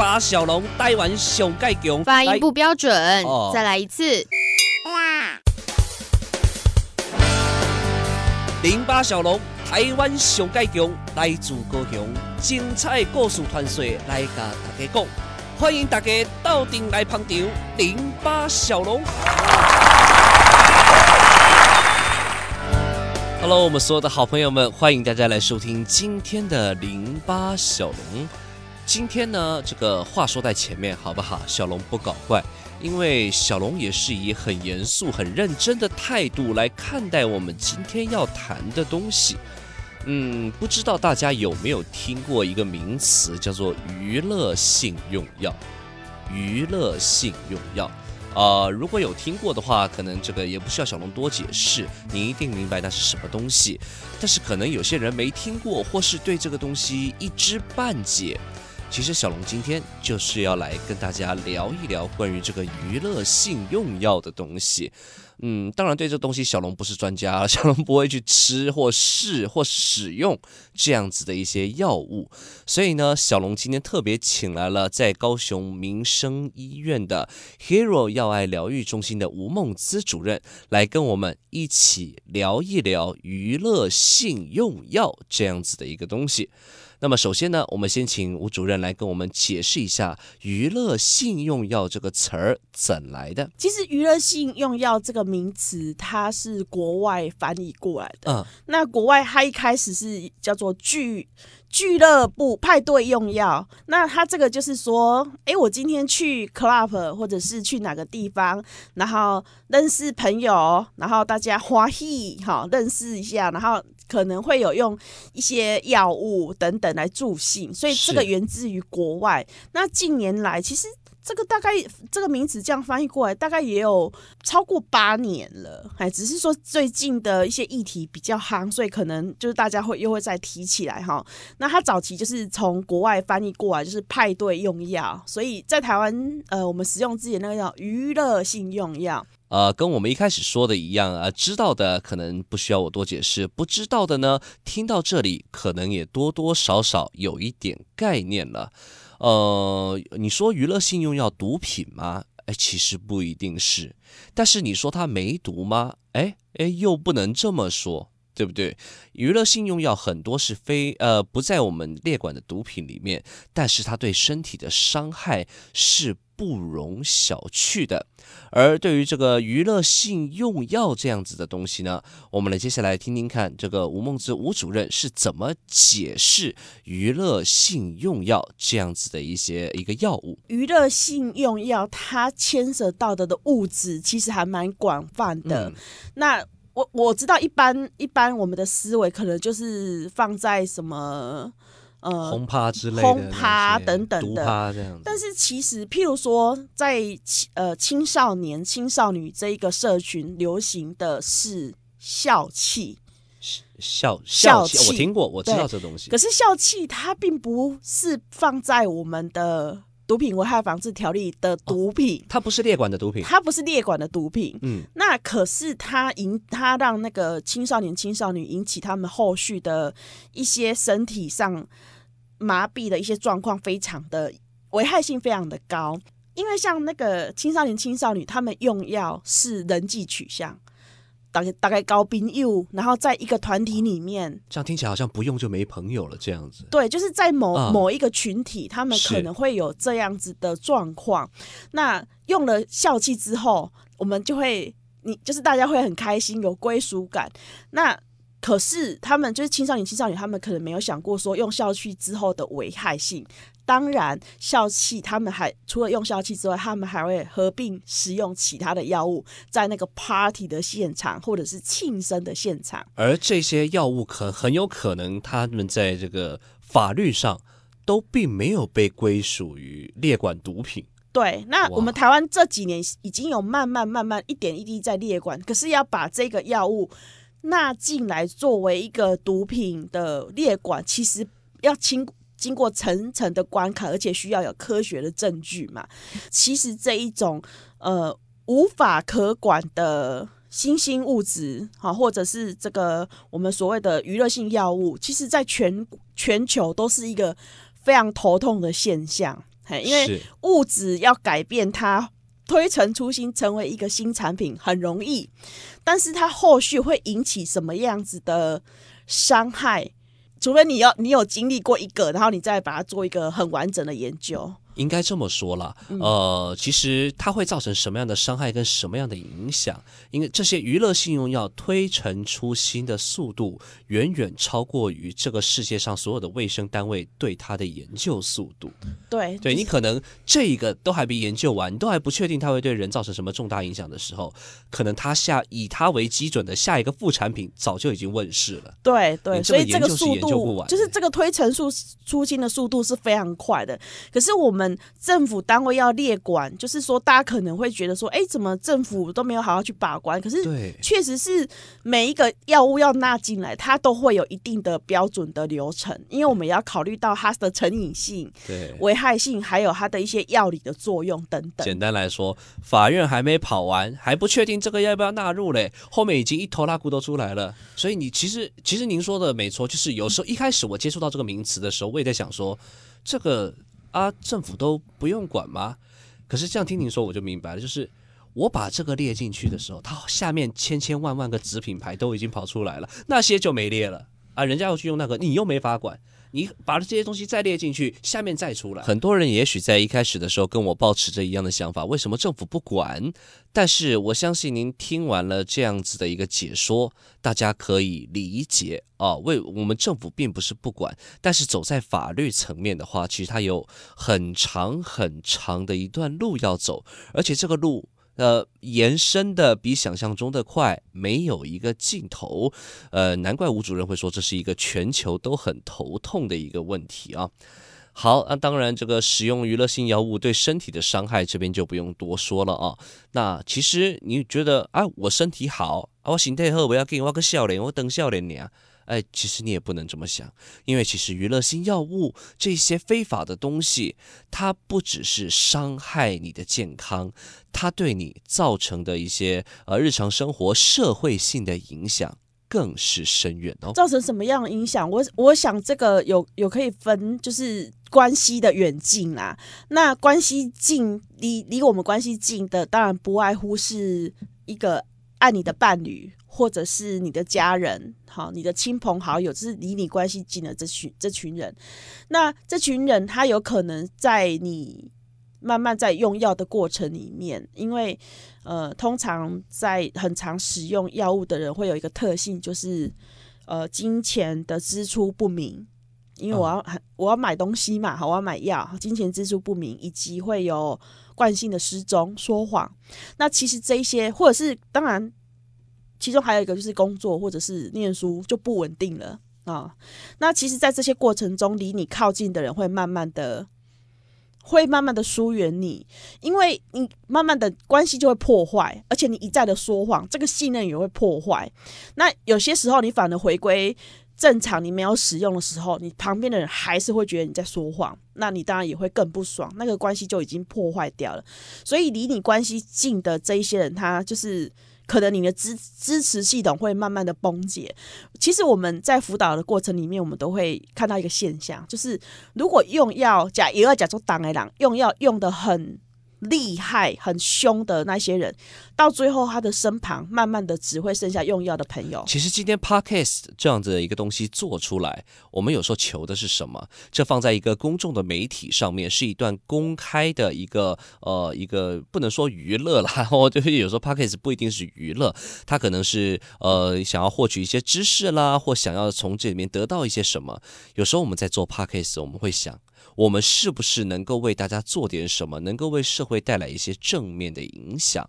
巴小龙台湾上盖强，发音不标准，哦、再来一次。零八小龙台湾上盖强，来自高雄，精彩故事传说来甲大家讲，欢迎大家到店来捧场。零八小龙。Hello，我们所有的好朋友们，欢迎大家来收听今天的零八小龙。今天呢，这个话说在前面，好不好？小龙不搞怪，因为小龙也是以很严肃、很认真的态度来看待我们今天要谈的东西。嗯，不知道大家有没有听过一个名词，叫做娱乐性用药。娱乐性用药。呃，如果有听过的话，可能这个也不需要小龙多解释，你一定明白那是什么东西。但是可能有些人没听过，或是对这个东西一知半解。其实小龙今天就是要来跟大家聊一聊关于这个娱乐性用药的东西。嗯，当然对这东西小龙不是专家，小龙不会去吃或试或使用这样子的一些药物，所以呢，小龙今天特别请来了在高雄民生医院的 Hero 药爱疗愈中心的吴孟姿主任，来跟我们一起聊一聊娱乐性用药这样子的一个东西。那么首先呢，我们先请吴主任来跟我们解释一下“娱乐性用药”这个词儿怎来的。其实“娱乐性用药”这个名词，它是国外翻译过来的。嗯，那国外它一开始是叫做俱俱乐部派对用药。那他这个就是说，哎，我今天去 club 或者是去哪个地方，然后认识朋友，然后大家欢喜哈，认识一下，然后。可能会有用一些药物等等来助兴，所以这个源自于国外。那近年来，其实这个大概这个名词这样翻译过来，大概也有超过八年了。哎，只是说最近的一些议题比较夯，所以可能就是大家会又会再提起来哈。那它早期就是从国外翻译过来，就是派对用药，所以在台湾呃，我们使用自己那个叫娱乐性用药。呃，跟我们一开始说的一样啊，知道的可能不需要我多解释，不知道的呢，听到这里可能也多多少少有一点概念了。呃，你说娱乐性用药毒品吗？哎，其实不一定是。但是你说它没毒吗？哎哎，又不能这么说，对不对？娱乐性用药很多是非呃不在我们列管的毒品里面，但是它对身体的伤害是不容小觑的。而对于这个娱乐性用药这样子的东西呢，我们来接下来听听看这个吴梦之吴主任是怎么解释娱乐性用药这样子的一些一个药物。娱乐性用药它牵涉到的的物质其实还蛮广泛的。嗯、那我我知道一般一般我们的思维可能就是放在什么。呃，轰趴之类的，轰趴等等的，这样。但是其实，譬如说，在呃青少年、青少女这一个社群，流行的是笑气，笑笑气，我听过，我知道这东西。可是笑气它并不是放在我们的毒品危害防治条例的毒品，哦，它不是列管的毒品，它不是列管的毒品。嗯，那可是它引它让那个青少年、青少女引起他们后续的一些身体上。麻痹的一些状况非常的危害性非常的高，因为像那个青少年、青少女，他们用药是人际取向，大概大概高兵友，然后在一个团体里面，这样听起来好像不用就没朋友了这样子。对，就是在某、嗯、某一个群体，他们可能会有这样子的状况。那用了笑气之后，我们就会，你就是大家会很开心，有归属感。那可是他们就是青少年、青少年，他们可能没有想过说用校气之后的危害性。当然，笑气他们还除了用笑气之外，他们还会合并使用其他的药物，在那个 party 的现场或者是庆生的现场。而这些药物可很有可能，他们在这个法律上都并没有被归属于列管毒品。对，那我们台湾这几年已经有慢慢、慢慢一点一滴在列管，可是要把这个药物。纳进来作为一个毒品的列管，其实要经经过层层的关卡，而且需要有科学的证据嘛。其实这一种呃无法可管的新兴物质，哈，或者是这个我们所谓的娱乐性药物，其实在全全球都是一个非常头痛的现象。嘿，因为物质要改变它推陈出新成为一个新产品很容易，但是它后续会引起什么样子的伤害？除非你要你有经历过一个，然后你再把它做一个很完整的研究。应该这么说了，呃，其实它会造成什么样的伤害跟什么样的影响？因为这些娱乐性用药推陈出新的速度，远远超过于这个世界上所有的卫生单位对它的研究速度。对，对你可能这一个都还没研究完，你都还不确定它会对人造成什么重大影响的时候，可能它下以它为基准的下一个副产品早就已经问世了。对对，所以这个速度就是这个推陈出出新的速度是非常快的。可是我们。政府单位要列管，就是说，大家可能会觉得说，哎，怎么政府都没有好好去把关？可是，确实是每一个药物要纳进来，它都会有一定的标准的流程，因为我们要考虑到它的成瘾性、对危害性，还有它的一些药理的作用等等。简单来说，法院还没跑完，还不确定这个要不要纳入嘞，后面已经一头拉骨都出来了。所以，你其实，其实您说的没错，就是有时候一开始我接触到这个名词的时候，我也在想说，这个。啊，政府都不用管吗？可是这样听你说，我就明白了。就是我把这个列进去的时候，它下面千千万万个子品牌都已经跑出来了，那些就没列了啊。人家要去用那个，你又没法管。你把这些东西再列进去，下面再出来。很多人也许在一开始的时候跟我抱持着一样的想法：为什么政府不管？但是我相信您听完了这样子的一个解说，大家可以理解啊。为我们政府并不是不管，但是走在法律层面的话，其实它有很长很长的一段路要走，而且这个路。呃，延伸的比想象中的快，没有一个尽头。呃，难怪吴主任会说这是一个全球都很头痛的一个问题啊。好，那当然，这个使用娱乐性药物对身体的伤害，这边就不用多说了啊。那其实你觉得啊，我身体好啊，我心态好，我要给我个笑脸，我等笑脸你啊。哎，其实你也不能这么想，因为其实娱乐性药物这些非法的东西，它不只是伤害你的健康，它对你造成的一些呃日常生活社会性的影响更是深远哦。造成什么样的影响？我我想这个有有可以分，就是关系的远近啦。那关系近，离离我们关系近的，当然不外乎是一个爱你的伴侣。或者是你的家人，好，你的亲朋好友，就是离你关系近的这群这群人。那这群人，他有可能在你慢慢在用药的过程里面，因为呃，通常在很常使用药物的人会有一个特性，就是呃，金钱的支出不明。因为我要我要买东西嘛，好，我要买药，金钱支出不明，以及会有惯性的失踪、说谎。那其实这一些，或者是当然。其中还有一个就是工作或者是念书就不稳定了啊。那其实，在这些过程中，离你靠近的人会慢慢的，会慢慢的疏远你，因为你慢慢的关系就会破坏，而且你一再的说谎，这个信任也会破坏。那有些时候，你反而回归正常，你没有使用的时候，你旁边的人还是会觉得你在说谎，那你当然也会更不爽，那个关系就已经破坏掉了。所以，离你关系近的这一些人，他就是。可能你的支支持系统会慢慢的崩解。其实我们在辅导的过程里面，我们都会看到一个现象，就是如果用药假也要假做党的人，用药用的很。厉害、很凶的那些人，到最后他的身旁，慢慢的只会剩下用药的朋友。其实今天 Podcast 这样子的一个东西做出来，我们有时候求的是什么？这放在一个公众的媒体上面，是一段公开的一个呃一个不能说娱乐啦，我就是有时候 Podcast 不一定是娱乐，他可能是呃想要获取一些知识啦，或想要从这里面得到一些什么。有时候我们在做 Podcast，我们会想。我们是不是能够为大家做点什么，能够为社会带来一些正面的影响？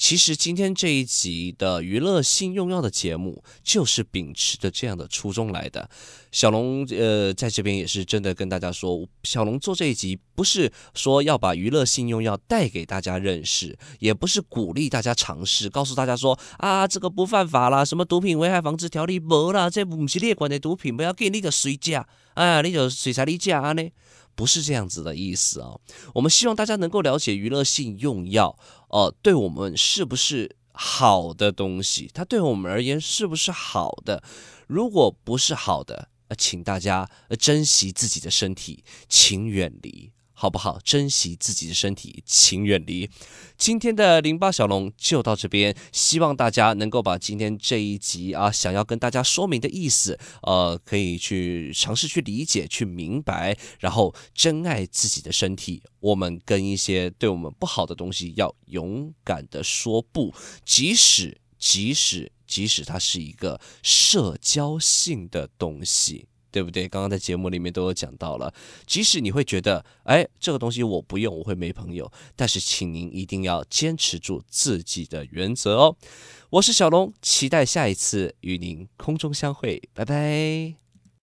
其实今天这一集的娱乐性用药的节目，就是秉持着这样的初衷来的。小龙，呃，在这边也是真的跟大家说，小龙做这一集不是说要把娱乐性用药带给大家认识，也不是鼓励大家尝试，告诉大家说啊，这个不犯法啦，什么毒品危害防治条例没啦，这不是列管的毒品，不要给你个水价，哎，你就水才你价呢。不是这样子的意思哦！我们希望大家能够了解娱乐性用药，呃，对我们是不是好的东西？它对我们而言是不是好的？如果不是好的，呃，请大家珍惜自己的身体，请远离。好不好？珍惜自己的身体，请远离。今天的零八小龙就到这边，希望大家能够把今天这一集啊，想要跟大家说明的意思，呃，可以去尝试去理解、去明白，然后珍爱自己的身体。我们跟一些对我们不好的东西，要勇敢的说不，即使即使即使它是一个社交性的东西。对不对？刚刚在节目里面都有讲到了，即使你会觉得，哎，这个东西我不用，我会没朋友，但是请您一定要坚持住自己的原则哦。我是小龙，期待下一次与您空中相会，拜拜。